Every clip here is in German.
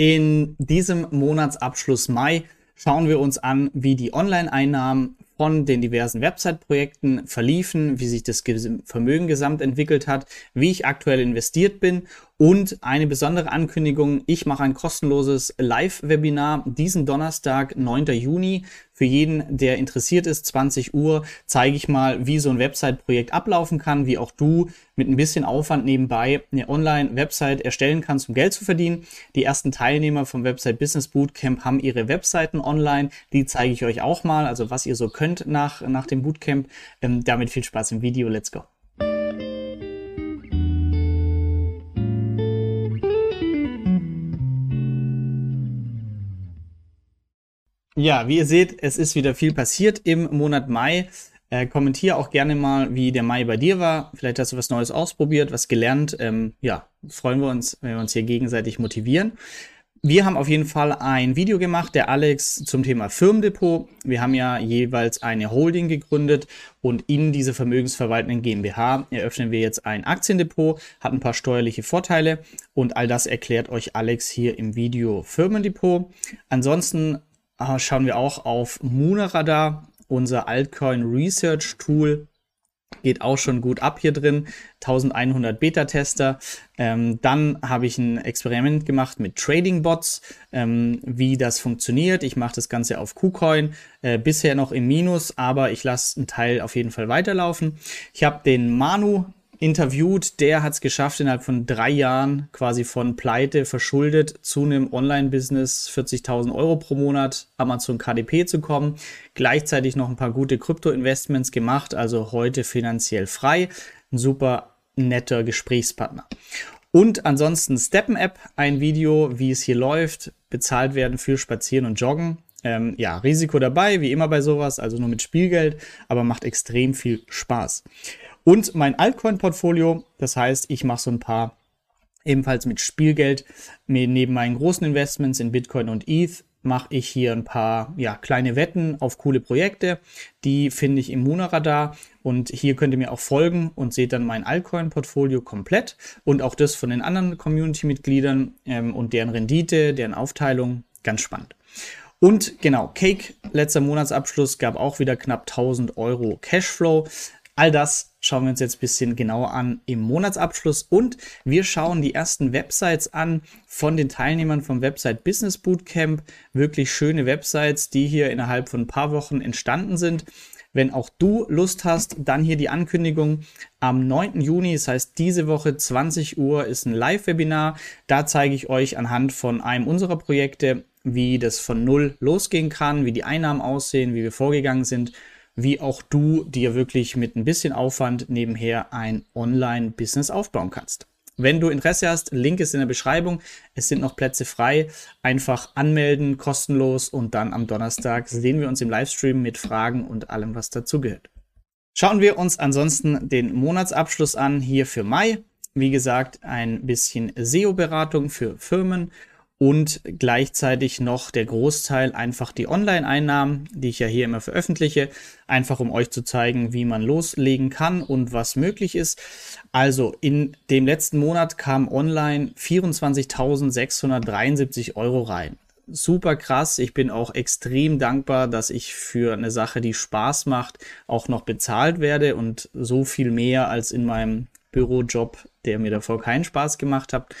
In diesem Monatsabschluss Mai schauen wir uns an, wie die Online-Einnahmen von den diversen Website-Projekten verliefen, wie sich das Vermögen gesamt entwickelt hat, wie ich aktuell investiert bin und eine besondere Ankündigung, ich mache ein kostenloses Live-Webinar diesen Donnerstag, 9. Juni. Für jeden, der interessiert ist, 20 Uhr, zeige ich mal, wie so ein Website-Projekt ablaufen kann, wie auch du mit ein bisschen Aufwand nebenbei eine Online-Website erstellen kannst, um Geld zu verdienen. Die ersten Teilnehmer vom Website Business Bootcamp haben ihre Webseiten online. Die zeige ich euch auch mal, also was ihr so könnt nach, nach dem Bootcamp. Ähm, damit viel Spaß im Video. Let's go. Ja, wie ihr seht, es ist wieder viel passiert im Monat Mai. Äh, kommentier auch gerne mal, wie der Mai bei dir war. Vielleicht hast du was Neues ausprobiert, was gelernt. Ähm, ja, freuen wir uns, wenn wir uns hier gegenseitig motivieren. Wir haben auf jeden Fall ein Video gemacht, der Alex zum Thema Firmendepot. Wir haben ja jeweils eine Holding gegründet und in dieser vermögensverwaltenden GmbH eröffnen wir jetzt ein Aktiendepot, hat ein paar steuerliche Vorteile und all das erklärt euch Alex hier im Video Firmendepot. Ansonsten äh, schauen wir auch auf Munaradar, unser Altcoin Research Tool. Geht auch schon gut ab hier drin. 1100 Beta-Tester. Ähm, dann habe ich ein Experiment gemacht mit Trading Bots, ähm, wie das funktioniert. Ich mache das Ganze auf KuCoin. Äh, bisher noch im Minus, aber ich lasse einen Teil auf jeden Fall weiterlaufen. Ich habe den Manu interviewt, der hat es geschafft, innerhalb von drei Jahren quasi von Pleite verschuldet zu einem Online-Business 40.000 Euro pro Monat Amazon KDP zu kommen. Gleichzeitig noch ein paar gute Krypto-Investments gemacht, also heute finanziell frei. Ein super netter Gesprächspartner. Und ansonsten Steppen App, ein Video, wie es hier läuft, bezahlt werden für Spazieren und Joggen. Ähm, ja, Risiko dabei, wie immer bei sowas, also nur mit Spielgeld, aber macht extrem viel Spaß. Und mein Altcoin-Portfolio, das heißt, ich mache so ein paar ebenfalls mit Spielgeld. Neben meinen großen Investments in Bitcoin und ETH mache ich hier ein paar ja, kleine Wetten auf coole Projekte. Die finde ich im Monaradar und hier könnt ihr mir auch folgen und seht dann mein Altcoin-Portfolio komplett und auch das von den anderen Community-Mitgliedern ähm, und deren Rendite, deren Aufteilung. Ganz spannend. Und genau, Cake, letzter Monatsabschluss, gab auch wieder knapp 1000 Euro Cashflow. All das schauen wir uns jetzt ein bisschen genauer an im Monatsabschluss und wir schauen die ersten Websites an von den Teilnehmern vom Website Business Bootcamp. Wirklich schöne Websites, die hier innerhalb von ein paar Wochen entstanden sind. Wenn auch du Lust hast, dann hier die Ankündigung. Am 9. Juni, das heißt diese Woche 20 Uhr, ist ein Live-Webinar. Da zeige ich euch anhand von einem unserer Projekte, wie das von Null losgehen kann, wie die Einnahmen aussehen, wie wir vorgegangen sind wie auch du dir wirklich mit ein bisschen Aufwand nebenher ein Online-Business aufbauen kannst. Wenn du Interesse hast, Link ist in der Beschreibung. Es sind noch Plätze frei. Einfach anmelden, kostenlos und dann am Donnerstag sehen wir uns im Livestream mit Fragen und allem, was dazugehört. Schauen wir uns ansonsten den Monatsabschluss an hier für Mai. Wie gesagt, ein bisschen SEO-Beratung für Firmen und gleichzeitig noch der Großteil einfach die Online-Einnahmen, die ich ja hier immer veröffentliche, einfach um euch zu zeigen, wie man loslegen kann und was möglich ist. Also in dem letzten Monat kam online 24.673 Euro rein. Super krass. Ich bin auch extrem dankbar, dass ich für eine Sache, die Spaß macht, auch noch bezahlt werde und so viel mehr als in meinem Bürojob, der mir davor keinen Spaß gemacht hat.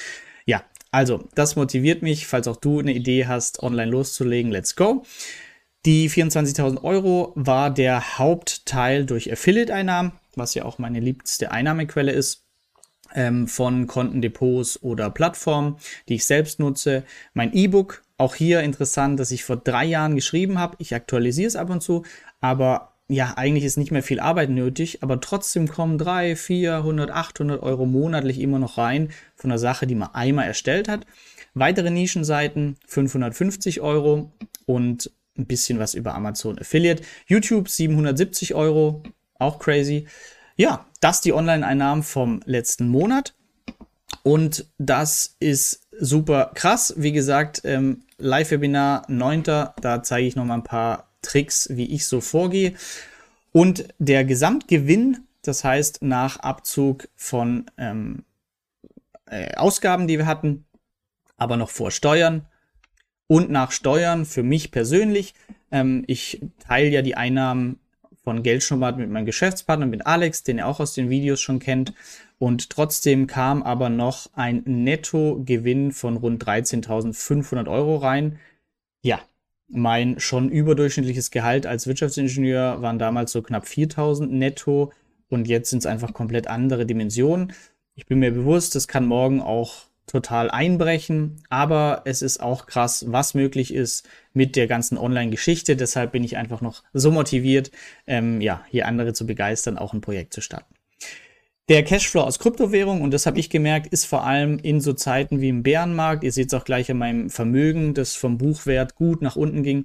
Also, das motiviert mich, falls auch du eine Idee hast, online loszulegen, let's go. Die 24.000 Euro war der Hauptteil durch Affiliate-Einnahmen, was ja auch meine liebste Einnahmequelle ist, ähm, von Kontendepots oder Plattformen, die ich selbst nutze. Mein E-Book, auch hier interessant, dass ich vor drei Jahren geschrieben habe. Ich aktualisiere es ab und zu, aber ja, eigentlich ist nicht mehr viel Arbeit nötig, aber trotzdem kommen 3, 400, 800 Euro monatlich immer noch rein von der Sache, die man einmal erstellt hat. Weitere Nischenseiten 550 Euro und ein bisschen was über Amazon Affiliate. YouTube 770 Euro, auch crazy. Ja, das die Online-Einnahmen vom letzten Monat. Und das ist super krass. Wie gesagt, ähm, Live-Webinar 9. Da zeige ich noch mal ein paar Tricks, wie ich so vorgehe. Und der Gesamtgewinn, das heißt nach Abzug von ähm, äh, Ausgaben, die wir hatten, aber noch vor Steuern und nach Steuern für mich persönlich. Ähm, ich teile ja die Einnahmen von Geldschnurrbart mit meinem Geschäftspartner, mit Alex, den ihr auch aus den Videos schon kennt. Und trotzdem kam aber noch ein Nettogewinn von rund 13.500 Euro rein. Ja, mein schon überdurchschnittliches Gehalt als Wirtschaftsingenieur waren damals so knapp 4.000 netto und jetzt sind es einfach komplett andere Dimensionen. Ich bin mir bewusst, es kann morgen auch total einbrechen, aber es ist auch krass, was möglich ist mit der ganzen Online-Geschichte. Deshalb bin ich einfach noch so motiviert, ähm, ja, hier andere zu begeistern, auch ein Projekt zu starten. Der Cashflow aus Kryptowährung, und das habe ich gemerkt, ist vor allem in so Zeiten wie im Bärenmarkt, ihr seht es auch gleich an meinem Vermögen, das vom Buchwert gut nach unten ging,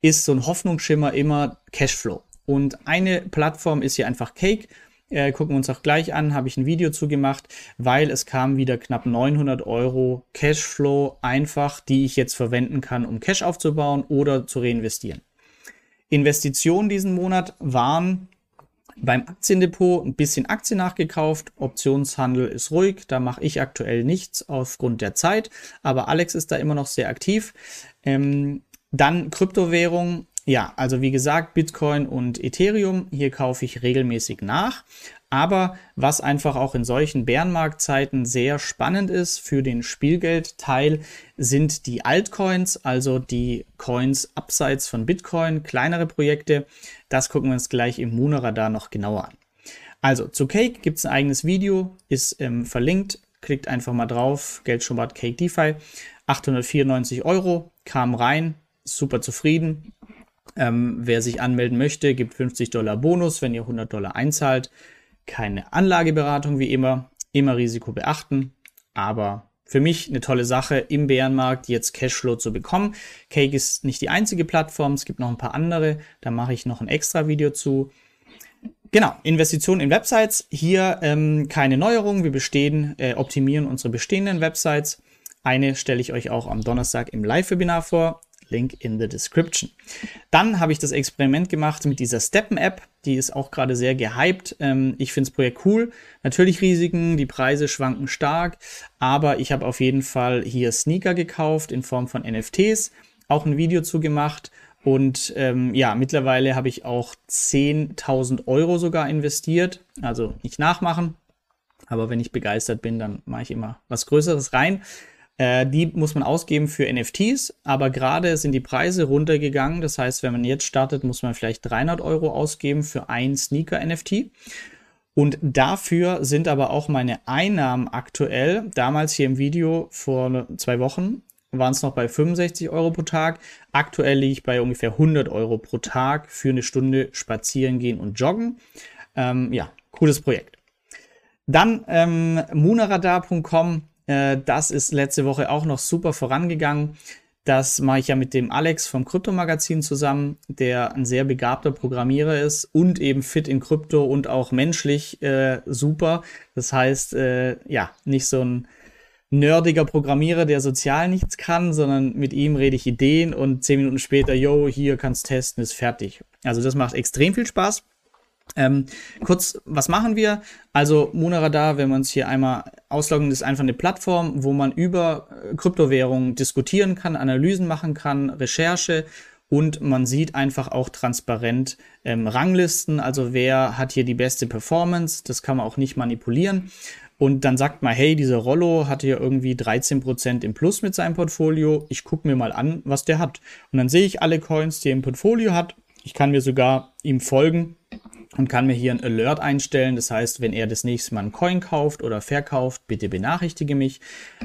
ist so ein Hoffnungsschimmer immer Cashflow. Und eine Plattform ist hier einfach Cake. Äh, gucken wir uns auch gleich an, habe ich ein Video zu gemacht, weil es kam wieder knapp 900 Euro Cashflow einfach, die ich jetzt verwenden kann, um Cash aufzubauen oder zu reinvestieren. Investitionen diesen Monat waren beim Aktiendepot ein bisschen Aktien nachgekauft. Optionshandel ist ruhig. Da mache ich aktuell nichts aufgrund der Zeit. Aber Alex ist da immer noch sehr aktiv. Ähm, dann Kryptowährung. Ja, also wie gesagt, Bitcoin und Ethereum. Hier kaufe ich regelmäßig nach. Aber was einfach auch in solchen Bärenmarktzeiten sehr spannend ist für den Spielgeldteil, sind die Altcoins, also die Coins abseits von Bitcoin, kleinere Projekte. Das gucken wir uns gleich im Moonradar noch genauer an. Also zu Cake gibt es ein eigenes Video, ist ähm, verlinkt. Klickt einfach mal drauf. Geldschubert Cake DeFi. 894 Euro kam rein. Super zufrieden. Ähm, wer sich anmelden möchte, gibt 50 Dollar Bonus, wenn ihr 100 Dollar einzahlt keine Anlageberatung wie immer, immer Risiko beachten, aber für mich eine tolle Sache im Bärenmarkt jetzt Cashflow zu bekommen. Cake ist nicht die einzige Plattform, es gibt noch ein paar andere, da mache ich noch ein extra Video zu. Genau, Investitionen in Websites. Hier ähm, keine Neuerungen. Wir bestehen, äh, optimieren unsere bestehenden Websites. Eine stelle ich euch auch am Donnerstag im Live-Webinar vor. Link in the description. Dann habe ich das Experiment gemacht mit dieser Steppen-App. Die ist auch gerade sehr gehypt. Ähm, ich finde das Projekt cool. Natürlich Risiken, die Preise schwanken stark, aber ich habe auf jeden Fall hier Sneaker gekauft in Form von NFTs. Auch ein Video zu gemacht. Und ähm, ja, mittlerweile habe ich auch 10.000 Euro sogar investiert. Also nicht nachmachen. Aber wenn ich begeistert bin, dann mache ich immer was Größeres rein. Äh, die muss man ausgeben für NFTs, aber gerade sind die Preise runtergegangen. Das heißt, wenn man jetzt startet, muss man vielleicht 300 Euro ausgeben für ein Sneaker-NFT. Und dafür sind aber auch meine Einnahmen aktuell, damals hier im Video vor zwei Wochen, waren es noch bei 65 Euro pro Tag. Aktuell liege ich bei ungefähr 100 Euro pro Tag für eine Stunde spazieren gehen und joggen. Ähm, ja, cooles Projekt. Dann ähm, munaradar.com äh, das ist letzte Woche auch noch super vorangegangen. Das mache ich ja mit dem Alex vom Krypto-Magazin zusammen, der ein sehr begabter Programmierer ist und eben fit in Krypto und auch menschlich äh, super. Das heißt, äh, ja, nicht so ein nerdiger Programmierer, der sozial nichts kann, sondern mit ihm rede ich Ideen und zehn Minuten später, yo, hier kannst testen, ist fertig. Also das macht extrem viel Spaß. Ähm, kurz, was machen wir? Also Monaradar, wenn wir uns hier einmal ausloggen, ist einfach eine Plattform, wo man über äh, Kryptowährungen diskutieren kann, Analysen machen kann, Recherche und man sieht einfach auch transparent ähm, Ranglisten, also wer hat hier die beste Performance, das kann man auch nicht manipulieren. Und dann sagt man, hey, dieser Rollo hat hier irgendwie 13% im Plus mit seinem Portfolio. Ich gucke mir mal an, was der hat. Und dann sehe ich alle Coins, die er im Portfolio hat. Ich kann mir sogar ihm folgen und kann mir hier ein Alert einstellen. Das heißt, wenn er das nächste Mal einen Coin kauft oder verkauft, bitte benachrichtige mich.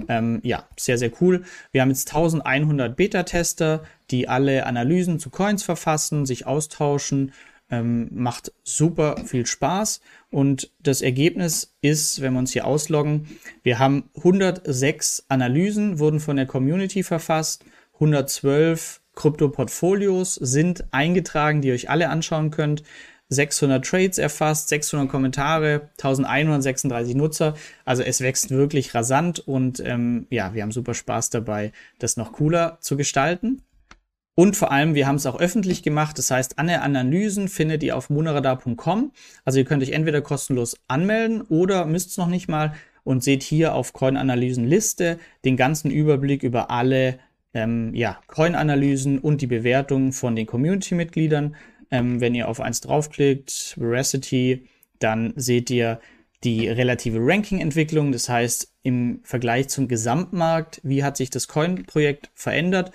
Ähm, ja, sehr, sehr cool. Wir haben jetzt 1100 Beta-Tester, die alle Analysen zu Coins verfassen, sich austauschen. Ähm, macht super viel Spaß. Und das Ergebnis ist, wenn wir uns hier ausloggen, wir haben 106 Analysen, wurden von der Community verfasst, 112 Krypto-Portfolios sind eingetragen, die ihr euch alle anschauen könnt. 600 Trades erfasst, 600 Kommentare, 1136 Nutzer. Also es wächst wirklich rasant und ähm, ja, wir haben super Spaß dabei, das noch cooler zu gestalten. Und vor allem, wir haben es auch öffentlich gemacht. Das heißt, alle Analysen findet ihr auf monaradar.com. Also ihr könnt euch entweder kostenlos anmelden oder müsst es noch nicht mal und seht hier auf Coin-Analysen-Liste den ganzen Überblick über alle ähm, ja, Coin-Analysen und die Bewertung von den Community-Mitgliedern. Ähm, wenn ihr auf eins draufklickt, Veracity, dann seht ihr die relative Ranking-Entwicklung, das heißt im Vergleich zum Gesamtmarkt, wie hat sich das Coin-Projekt verändert.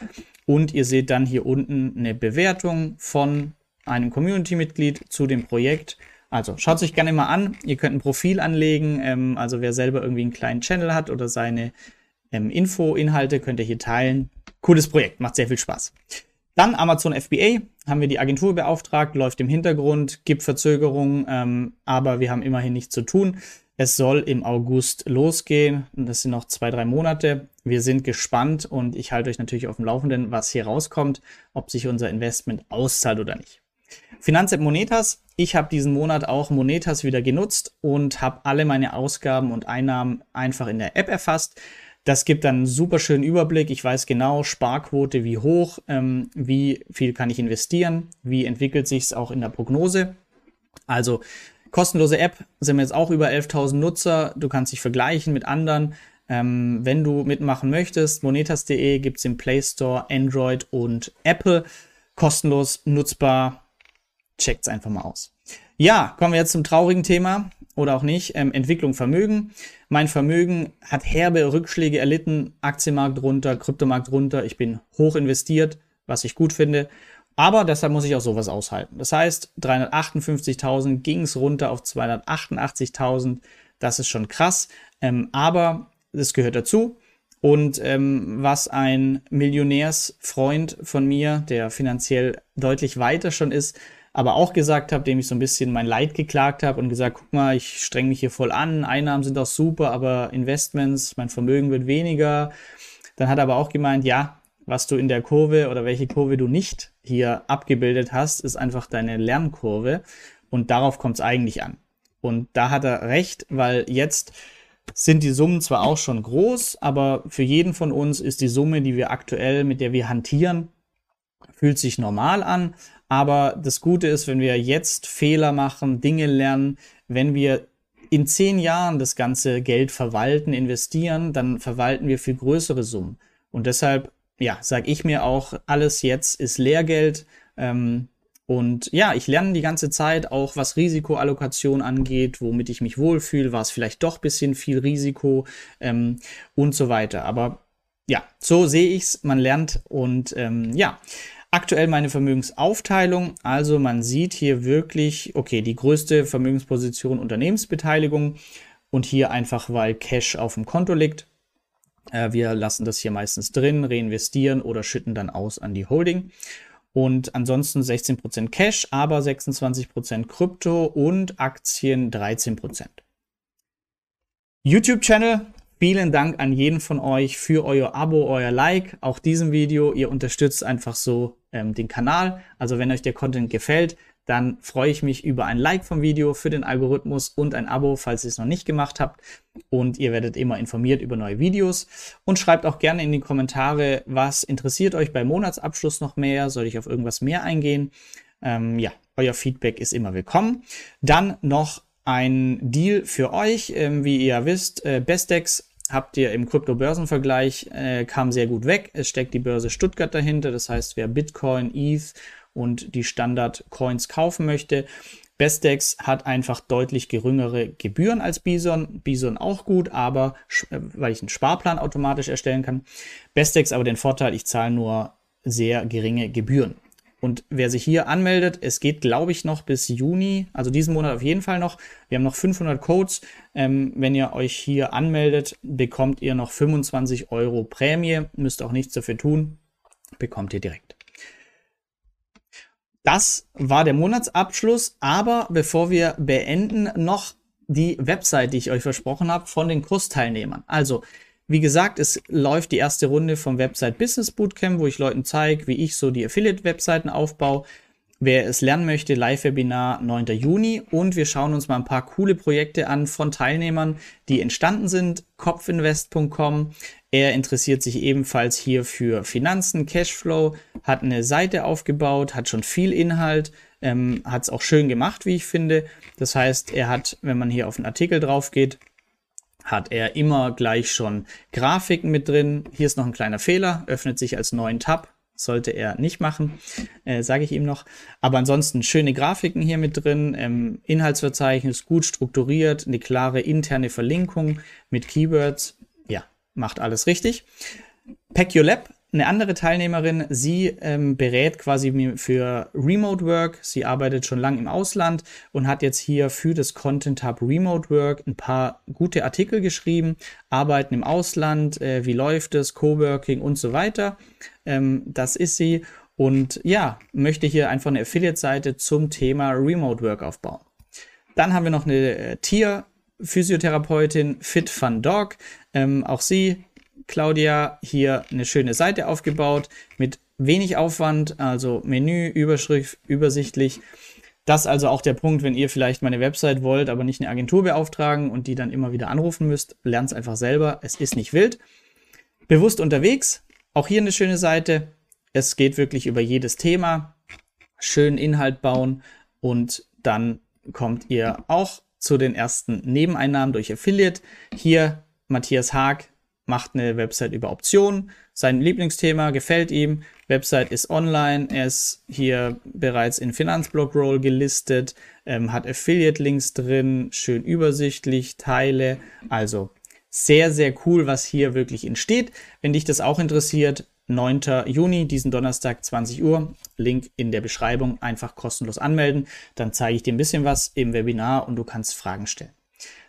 Und ihr seht dann hier unten eine Bewertung von einem Community-Mitglied zu dem Projekt. Also schaut sich gerne mal an. Ihr könnt ein Profil anlegen. Ähm, also wer selber irgendwie einen kleinen Channel hat oder seine ähm, Info-Inhalte könnt ihr hier teilen. Cooles Projekt, macht sehr viel Spaß. Dann Amazon FBA, haben wir die Agentur beauftragt, läuft im Hintergrund, gibt Verzögerungen, ähm, aber wir haben immerhin nichts zu tun. Es soll im August losgehen. Das sind noch zwei, drei Monate. Wir sind gespannt und ich halte euch natürlich auf dem Laufenden, was hier rauskommt, ob sich unser Investment auszahlt oder nicht. Finanzapp Monetas. Ich habe diesen Monat auch Monetas wieder genutzt und habe alle meine Ausgaben und Einnahmen einfach in der App erfasst. Das gibt dann einen super schönen Überblick. Ich weiß genau, Sparquote, wie hoch, ähm, wie viel kann ich investieren, wie entwickelt sich es auch in der Prognose. Also kostenlose App sind wir jetzt auch über 11.000 Nutzer. Du kannst dich vergleichen mit anderen. Ähm, wenn du mitmachen möchtest, monetas.de gibt es im Play Store, Android und Apple. Kostenlos nutzbar. Checkt's einfach mal aus. Ja, kommen wir jetzt zum traurigen Thema oder auch nicht. Ähm, Entwicklung Vermögen. Mein Vermögen hat herbe Rückschläge erlitten. Aktienmarkt runter, Kryptomarkt runter. Ich bin hoch investiert, was ich gut finde. Aber deshalb muss ich auch sowas aushalten. Das heißt, 358.000 ging es runter auf 288.000. Das ist schon krass. Ähm, aber das gehört dazu. Und ähm, was ein Millionärsfreund von mir, der finanziell deutlich weiter schon ist, aber auch gesagt habe, dem ich so ein bisschen mein Leid geklagt habe und gesagt, guck mal, ich streng mich hier voll an, Einnahmen sind auch super, aber Investments, mein Vermögen wird weniger. Dann hat er aber auch gemeint, ja, was du in der Kurve oder welche Kurve du nicht hier abgebildet hast, ist einfach deine Lernkurve und darauf kommt es eigentlich an. Und da hat er recht, weil jetzt sind die Summen zwar auch schon groß, aber für jeden von uns ist die Summe, die wir aktuell, mit der wir hantieren, fühlt sich normal an aber das Gute ist, wenn wir jetzt Fehler machen, Dinge lernen, wenn wir in zehn Jahren das ganze Geld verwalten, investieren, dann verwalten wir viel größere Summen. Und deshalb, ja, sage ich mir auch, alles jetzt ist Lehrgeld. Ähm, und ja, ich lerne die ganze Zeit auch, was Risikoallokation angeht, womit ich mich wohlfühle, war es vielleicht doch bisschen viel Risiko ähm, und so weiter. Aber ja, so sehe ich's. Man lernt und ähm, ja, Aktuell meine Vermögensaufteilung. Also man sieht hier wirklich, okay, die größte Vermögensposition Unternehmensbeteiligung und hier einfach, weil Cash auf dem Konto liegt. Äh, wir lassen das hier meistens drin, reinvestieren oder schütten dann aus an die Holding. Und ansonsten 16% Cash, aber 26% Krypto und Aktien 13%. YouTube-Channel Vielen Dank an jeden von euch für euer Abo, euer Like, auch diesem Video. Ihr unterstützt einfach so ähm, den Kanal. Also wenn euch der Content gefällt, dann freue ich mich über ein Like vom Video für den Algorithmus und ein Abo, falls ihr es noch nicht gemacht habt. Und ihr werdet immer informiert über neue Videos. Und schreibt auch gerne in die Kommentare, was interessiert euch beim Monatsabschluss noch mehr? Soll ich auf irgendwas mehr eingehen? Ähm, ja, euer Feedback ist immer willkommen. Dann noch ein Deal für euch. Ähm, wie ihr wisst, äh, Bestex habt ihr im Krypto-Börsenvergleich, äh, kam sehr gut weg. Es steckt die Börse Stuttgart dahinter. Das heißt, wer Bitcoin, ETH und die Standard-Coins kaufen möchte, Bestex hat einfach deutlich geringere Gebühren als Bison. Bison auch gut, aber äh, weil ich einen Sparplan automatisch erstellen kann. Bestex aber den Vorteil, ich zahle nur sehr geringe Gebühren. Und wer sich hier anmeldet, es geht, glaube ich, noch bis Juni, also diesen Monat auf jeden Fall noch. Wir haben noch 500 Codes. Ähm, wenn ihr euch hier anmeldet, bekommt ihr noch 25 Euro Prämie. Müsst auch nichts dafür tun. Bekommt ihr direkt. Das war der Monatsabschluss. Aber bevor wir beenden, noch die Website, die ich euch versprochen habe, von den Kursteilnehmern. Also, wie gesagt, es läuft die erste Runde vom Website Business Bootcamp, wo ich Leuten zeige, wie ich so die Affiliate-Webseiten aufbaue. Wer es lernen möchte, Live-Webinar 9. Juni und wir schauen uns mal ein paar coole Projekte an von Teilnehmern, die entstanden sind. Kopfinvest.com. Er interessiert sich ebenfalls hier für Finanzen, Cashflow, hat eine Seite aufgebaut, hat schon viel Inhalt, ähm, hat es auch schön gemacht, wie ich finde. Das heißt, er hat, wenn man hier auf den Artikel drauf geht, hat er immer gleich schon Grafiken mit drin. Hier ist noch ein kleiner Fehler, öffnet sich als neuen Tab. Sollte er nicht machen, äh, sage ich ihm noch. Aber ansonsten schöne Grafiken hier mit drin, ähm, Inhaltsverzeichnis gut strukturiert, eine klare interne Verlinkung mit Keywords. Ja, macht alles richtig. Pack Your Lab eine andere Teilnehmerin, sie ähm, berät quasi für Remote Work. Sie arbeitet schon lange im Ausland und hat jetzt hier für das Content Hub Remote Work ein paar gute Artikel geschrieben. Arbeiten im Ausland, äh, wie läuft es, Coworking und so weiter. Ähm, das ist sie. Und ja, möchte hier einfach eine Affiliate-Seite zum Thema Remote Work aufbauen. Dann haben wir noch eine äh, Tier-Physiotherapeutin Fit Fun Dog. Ähm, auch sie Claudia hier eine schöne Seite aufgebaut mit wenig Aufwand, also Menü, Überschrift, übersichtlich. Das also auch der Punkt, wenn ihr vielleicht meine Website wollt, aber nicht eine Agentur beauftragen und die dann immer wieder anrufen müsst, lernt es einfach selber. Es ist nicht wild. Bewusst unterwegs, auch hier eine schöne Seite. Es geht wirklich über jedes Thema. Schönen Inhalt bauen und dann kommt ihr auch zu den ersten Nebeneinnahmen durch Affiliate. Hier Matthias Haag, macht eine Website über Optionen. Sein Lieblingsthema gefällt ihm. Website ist online. Er ist hier bereits in Finanzblock-Roll gelistet, ähm, hat Affiliate-Links drin, schön übersichtlich, Teile. Also sehr, sehr cool, was hier wirklich entsteht. Wenn dich das auch interessiert, 9. Juni, diesen Donnerstag, 20 Uhr. Link in der Beschreibung. Einfach kostenlos anmelden. Dann zeige ich dir ein bisschen was im Webinar und du kannst Fragen stellen.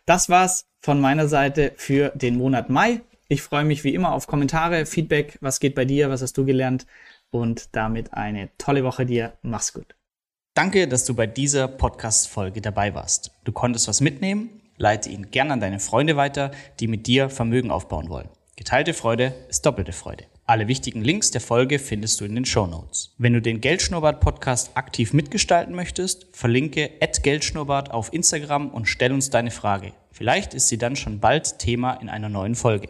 Das war's von meiner Seite für den Monat Mai. Ich freue mich wie immer auf Kommentare, Feedback. Was geht bei dir? Was hast du gelernt? Und damit eine tolle Woche dir. Mach's gut. Danke, dass du bei dieser Podcast-Folge dabei warst. Du konntest was mitnehmen. Leite ihn gern an deine Freunde weiter, die mit dir Vermögen aufbauen wollen. Geteilte Freude ist doppelte Freude. Alle wichtigen Links der Folge findest du in den Show Notes. Wenn du den Geldschnurrbart Podcast aktiv mitgestalten möchtest, verlinke Geldschnurrbart auf Instagram und stell uns deine Frage. Vielleicht ist sie dann schon bald Thema in einer neuen Folge.